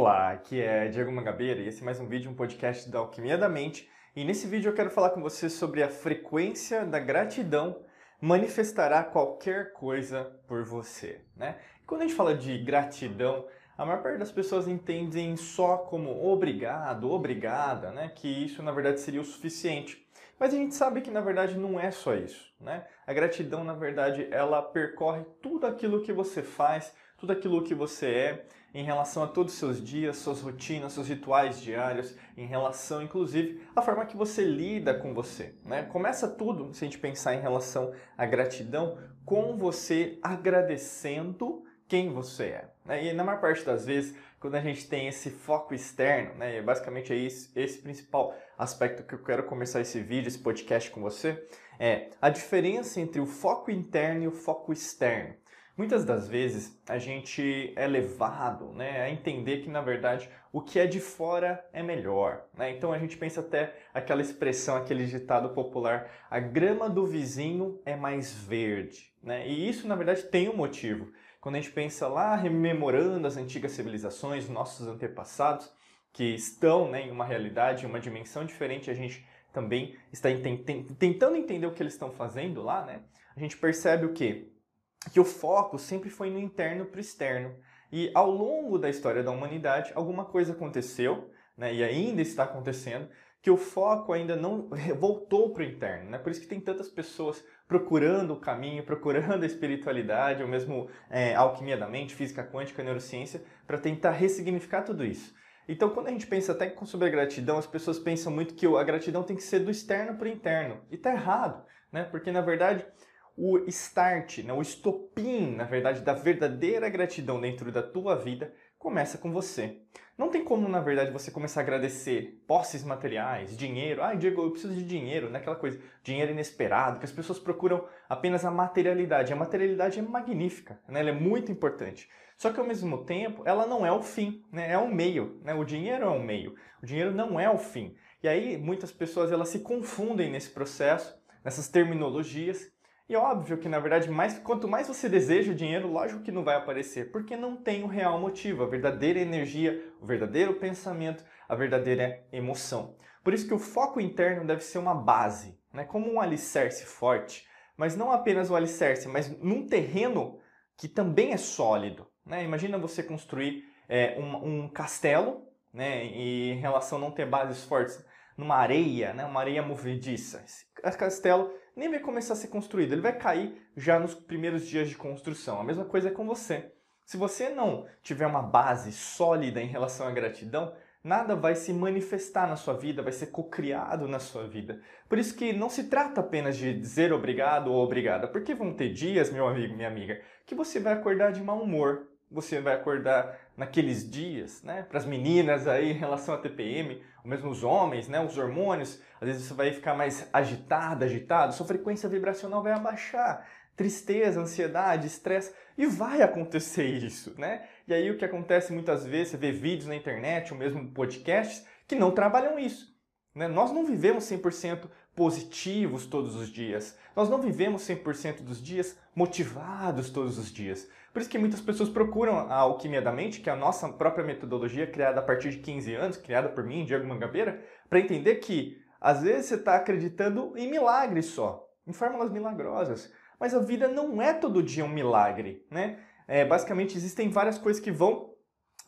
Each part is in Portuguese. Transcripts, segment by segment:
Olá, aqui é Diego Mangabeira e esse é mais um vídeo, um podcast da Alquimia da Mente. E nesse vídeo eu quero falar com você sobre a frequência da gratidão manifestará qualquer coisa por você, né? Quando a gente fala de gratidão, a maior parte das pessoas entendem só como obrigado, obrigada, né? Que isso na verdade seria o suficiente. Mas a gente sabe que na verdade não é só isso, né? A gratidão, na verdade, ela percorre tudo aquilo que você faz, tudo aquilo que você é, em relação a todos os seus dias, suas rotinas, seus rituais diários, em relação, inclusive, à forma que você lida com você. Né? Começa tudo, se a gente pensar em relação à gratidão, com você agradecendo quem você é. Né? E na maior parte das vezes, quando a gente tem esse foco externo, né, basicamente é esse, esse principal aspecto que eu quero começar esse vídeo, esse podcast com você, é a diferença entre o foco interno e o foco externo. Muitas das vezes a gente é levado né, a entender que na verdade o que é de fora é melhor. Né? Então a gente pensa até aquela expressão, aquele ditado popular: a grama do vizinho é mais verde. Né? E isso na verdade tem um motivo. Quando a gente pensa lá rememorando as antigas civilizações, nossos antepassados, que estão né, em uma realidade, em uma dimensão diferente, a gente também está tentando entender o que eles estão fazendo lá, né? A gente percebe o que? Que o foco sempre foi no interno para o externo. E ao longo da história da humanidade, alguma coisa aconteceu, né, e ainda está acontecendo, que o foco ainda não voltou para o interno. Né? Por isso que tem tantas pessoas procurando o caminho, procurando a espiritualidade, ou mesmo é, alquimia da mente, física quântica, neurociência, para tentar ressignificar tudo isso. Então, quando a gente pensa até sobre a gratidão, as pessoas pensam muito que a gratidão tem que ser do externo para o interno. E está errado, né? porque na verdade o start, né, o estopim, na verdade, da verdadeira gratidão dentro da tua vida começa com você. Não tem como, na verdade, você começar a agradecer posses materiais, dinheiro. Ah, Diego, eu preciso de dinheiro, né? Aquela coisa, dinheiro inesperado, que as pessoas procuram apenas a materialidade. A materialidade é magnífica, né? ela é muito importante. Só que, ao mesmo tempo, ela não é o fim, né? é o meio. Né? O dinheiro é o meio, o dinheiro não é o fim. E aí, muitas pessoas elas se confundem nesse processo, nessas terminologias, e óbvio que, na verdade, mais, quanto mais você deseja o dinheiro, lógico que não vai aparecer, porque não tem o real motivo, a verdadeira energia, o verdadeiro pensamento, a verdadeira emoção. Por isso que o foco interno deve ser uma base, né? como um alicerce forte, mas não apenas o alicerce, mas num terreno que também é sólido. Né? Imagina você construir é, um, um, castelo né? e em relação a não ter bases fortes numa areia, né? uma areia movediça. Esse castelo nem vai começar a ser construído, ele vai cair já nos primeiros dias de construção. A mesma coisa é com você. Se você não tiver uma base sólida em relação à gratidão, nada vai se manifestar na sua vida, vai ser cocriado na sua vida. Por isso que não se trata apenas de dizer obrigado ou obrigada, porque vão ter dias, meu amigo, minha amiga, que você vai acordar de mau humor, você vai acordar naqueles dias, né? Para as meninas aí em relação à TPM, ou mesmo os homens, né? Os hormônios, às vezes você vai ficar mais agitada, agitado, sua frequência vibracional vai abaixar, tristeza, ansiedade, estresse, e vai acontecer isso, né? E aí o que acontece muitas vezes, você vê vídeos na internet, ou mesmo podcasts, que não trabalham isso. Né? Nós não vivemos 100% positivos todos os dias. Nós não vivemos 100% dos dias motivados todos os dias. Por isso que muitas pessoas procuram a alquimia da mente, que é a nossa própria metodologia criada a partir de 15 anos, criada por mim, Diego Mangabeira, para entender que às vezes você está acreditando em milagres só, em fórmulas milagrosas. Mas a vida não é todo dia um milagre, né? É, basicamente existem várias coisas que vão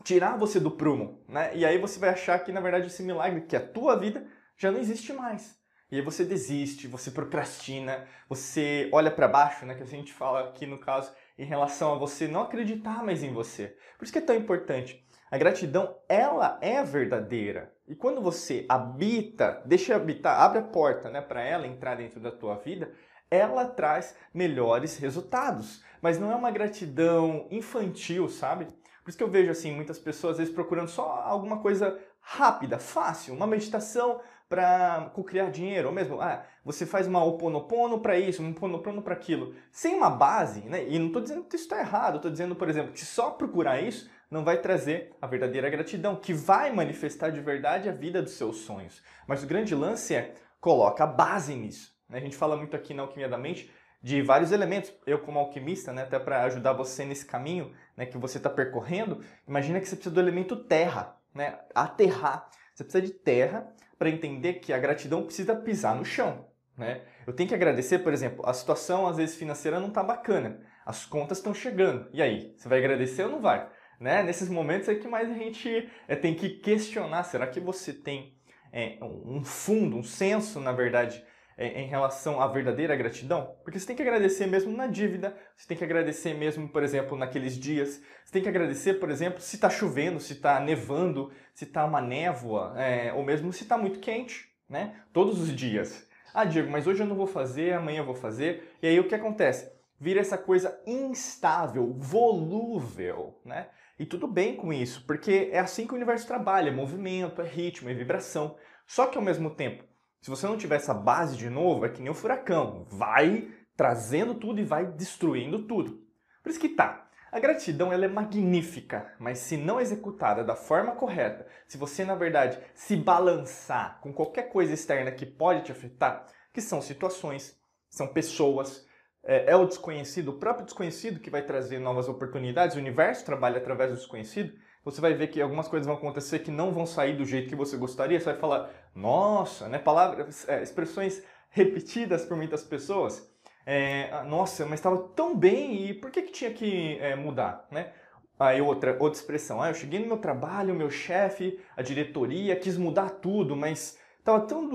tirar você do prumo, né? E aí você vai achar que na verdade esse milagre, que é a tua vida, já não existe mais. E aí você desiste, você procrastina, você olha para baixo, né, que a gente fala aqui no caso, em relação a você não acreditar mais em você. Por isso que é tão importante. A gratidão, ela é verdadeira. E quando você habita, deixa habitar, abre a porta, né, para ela entrar dentro da tua vida, ela traz melhores resultados. Mas não é uma gratidão infantil, sabe? Por isso que eu vejo assim muitas pessoas às vezes procurando só alguma coisa rápida, fácil, uma meditação para criar dinheiro, ou mesmo, ah, você faz uma oponopono para isso, um oponopono para aquilo, sem uma base, né? E não estou dizendo que isso está errado, estou dizendo, por exemplo, que só procurar isso não vai trazer a verdadeira gratidão, que vai manifestar de verdade a vida dos seus sonhos. Mas o grande lance é coloca a base nisso. Né? A gente fala muito aqui na Alquimia da Mente de vários elementos. Eu, como alquimista, né, até para ajudar você nesse caminho né, que você está percorrendo, imagina que você precisa do elemento terra, né, aterrar. Você precisa de terra para entender que a gratidão precisa pisar no chão. Né? Eu tenho que agradecer, por exemplo, a situação às vezes financeira não está bacana, as contas estão chegando. E aí, você vai agradecer ou não vai? Né? Nesses momentos é que mais a gente é, tem que questionar: será que você tem é, um fundo, um senso, na verdade, em relação à verdadeira gratidão? Porque você tem que agradecer mesmo na dívida, você tem que agradecer mesmo, por exemplo, naqueles dias, você tem que agradecer, por exemplo, se está chovendo, se está nevando, se está uma névoa, é, ou mesmo se está muito quente, né? Todos os dias. Ah, Diego, mas hoje eu não vou fazer, amanhã eu vou fazer. E aí o que acontece? Vira essa coisa instável, volúvel, né? E tudo bem com isso, porque é assim que o universo trabalha, é movimento, é ritmo, é vibração. Só que ao mesmo tempo, se você não tiver essa base de novo, é que nem o furacão, vai trazendo tudo e vai destruindo tudo. Por isso que tá. A gratidão ela é magnífica, mas se não executada da forma correta, se você na verdade se balançar com qualquer coisa externa que pode te afetar, que são situações, são pessoas, é, é o desconhecido, o próprio desconhecido que vai trazer novas oportunidades, o universo trabalha através do desconhecido, você vai ver que algumas coisas vão acontecer que não vão sair do jeito que você gostaria. Você vai falar, nossa, né? Palavras, é, expressões repetidas por muitas pessoas. É, ah, nossa, mas estava tão bem e por que, que tinha que é, mudar, né? Aí outra, outra expressão, ah, eu cheguei no meu trabalho, meu chefe, a diretoria quis mudar tudo, mas estava tão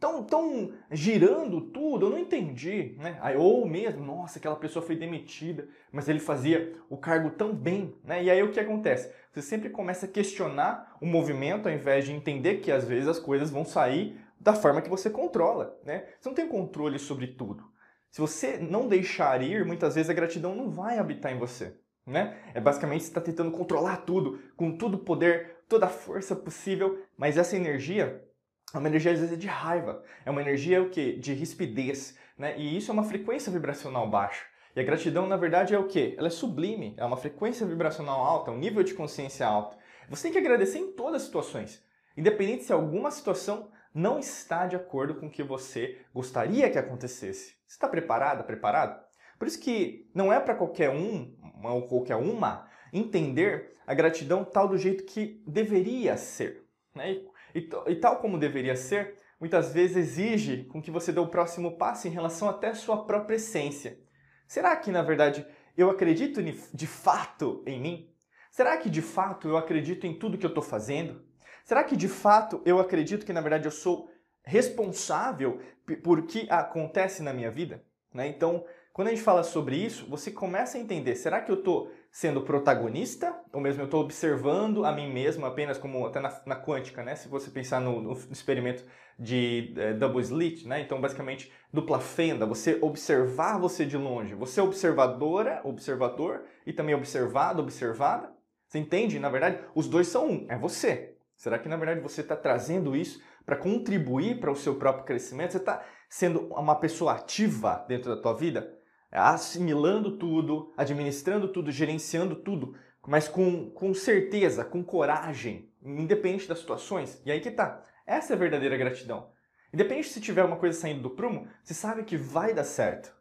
tão, tão girando tudo, eu não entendi, né? Aí, ou mesmo, nossa, aquela pessoa foi demitida, mas ele fazia o cargo tão bem, né? E aí o que acontece? Você sempre começa a questionar o movimento ao invés de entender que às vezes as coisas vão sair da forma que você controla, né? Você não tem controle sobre tudo. Se você não deixar ir, muitas vezes a gratidão não vai habitar em você. Né? É basicamente você está tentando controlar tudo, com todo o poder, toda a força possível, mas essa energia é uma energia às vezes de raiva, é uma energia o quê? de rispidez, né? E isso é uma frequência vibracional baixa. E a gratidão, na verdade, é o quê? Ela é sublime, é uma frequência vibracional alta, um nível de consciência alto. Você tem que agradecer em todas as situações, independente se alguma situação não está de acordo com o que você gostaria que acontecesse. Você está preparada, preparado? Por isso que não é para qualquer um ou qualquer uma entender a gratidão tal do jeito que deveria ser. Né? E, e tal como deveria ser, muitas vezes exige com que você dê o próximo passo em relação até a sua própria essência. Será que, na verdade, eu acredito de fato em mim? Será que de fato eu acredito em tudo que eu estou fazendo? Será que de fato eu acredito que, na verdade, eu sou responsável por que acontece na minha vida? Né? Então, quando a gente fala sobre isso, você começa a entender: será que eu estou sendo protagonista, ou mesmo eu estou observando a mim mesmo apenas como até na, na quântica, né? Se você pensar no, no experimento de é, double slit, né? Então, basicamente, dupla fenda, você observar você de longe, você é observadora, observador e também observado, observada. Você entende? Na verdade, os dois são um, é você. Será que na verdade você está trazendo isso para contribuir para o seu próprio crescimento? Você está sendo uma pessoa ativa dentro da tua vida? assimilando tudo, administrando tudo, gerenciando tudo, mas com, com certeza, com coragem, independente das situações. E aí que tá. Essa é a verdadeira gratidão. Independente se tiver uma coisa saindo do prumo, você sabe que vai dar certo.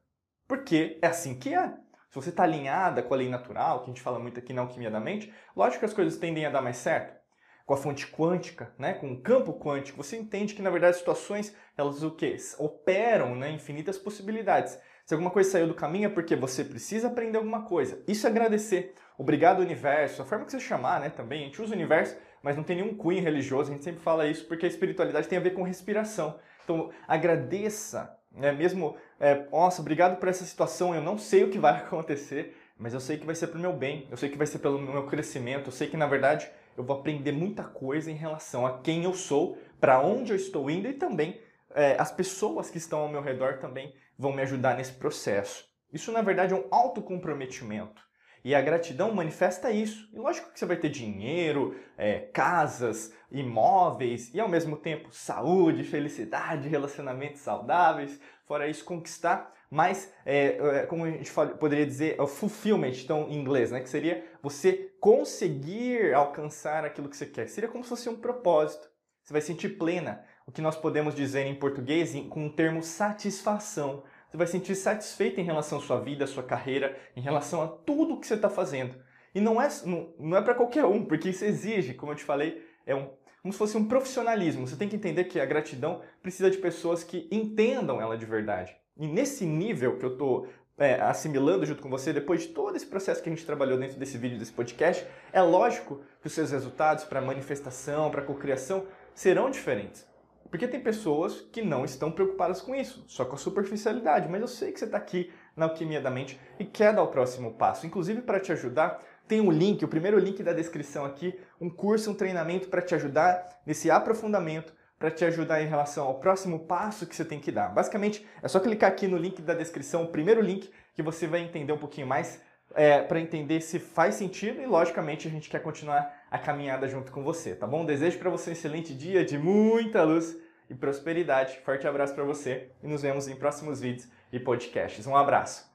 Porque é assim que é. Se você está alinhada com a lei natural, que a gente fala muito aqui na alquimia da mente, lógico que as coisas tendem a dar mais certo. Com a fonte quântica, né, com o campo quântico, você entende que na verdade as situações, elas o quê? Operam né, infinitas possibilidades. Se alguma coisa saiu do caminho é porque você precisa aprender alguma coisa. Isso é agradecer. Obrigado, universo. A forma que você chamar, né? Também. A gente usa o universo, mas não tem nenhum cunho religioso. A gente sempre fala isso porque a espiritualidade tem a ver com respiração. Então, agradeça. Né? Mesmo, é, nossa, obrigado por essa situação. Eu não sei o que vai acontecer, mas eu sei que vai ser para o meu bem. Eu sei que vai ser pelo meu crescimento. Eu sei que, na verdade, eu vou aprender muita coisa em relação a quem eu sou, para onde eu estou indo e também é, as pessoas que estão ao meu redor também vão me ajudar nesse processo. Isso, na verdade, é um autocomprometimento. E a gratidão manifesta isso. E lógico que você vai ter dinheiro, é, casas, imóveis e ao mesmo tempo saúde, felicidade, relacionamentos saudáveis. Fora isso, conquistar mais, é, é, como a gente poderia dizer, é o fulfillment, então em inglês, né? Que seria você conseguir alcançar aquilo que você quer. Seria como se fosse um propósito. Você vai sentir plena, o que nós podemos dizer em português com o termo satisfação. você vai sentir satisfeito em relação à sua vida, à sua carreira, em relação a tudo que você está fazendo. E não é, não, não é para qualquer um, porque isso exige, como eu te falei, é um, como se fosse um profissionalismo. Você tem que entender que a gratidão precisa de pessoas que entendam ela de verdade. E nesse nível que eu estou é, assimilando junto com você, depois de todo esse processo que a gente trabalhou dentro desse vídeo, desse podcast, é lógico que os seus resultados para manifestação, para cocriação, serão diferentes. Porque tem pessoas que não estão preocupadas com isso, só com a superficialidade. Mas eu sei que você está aqui na Alquimia da Mente e quer dar o próximo passo. Inclusive, para te ajudar, tem um link, o primeiro link da descrição aqui, um curso, um treinamento para te ajudar nesse aprofundamento, para te ajudar em relação ao próximo passo que você tem que dar. Basicamente, é só clicar aqui no link da descrição, o primeiro link, que você vai entender um pouquinho mais, é, para entender se faz sentido e, logicamente, a gente quer continuar a caminhada junto com você, tá bom? Desejo para você um excelente dia de muita luz e prosperidade. Forte abraço para você e nos vemos em próximos vídeos e podcasts. Um abraço!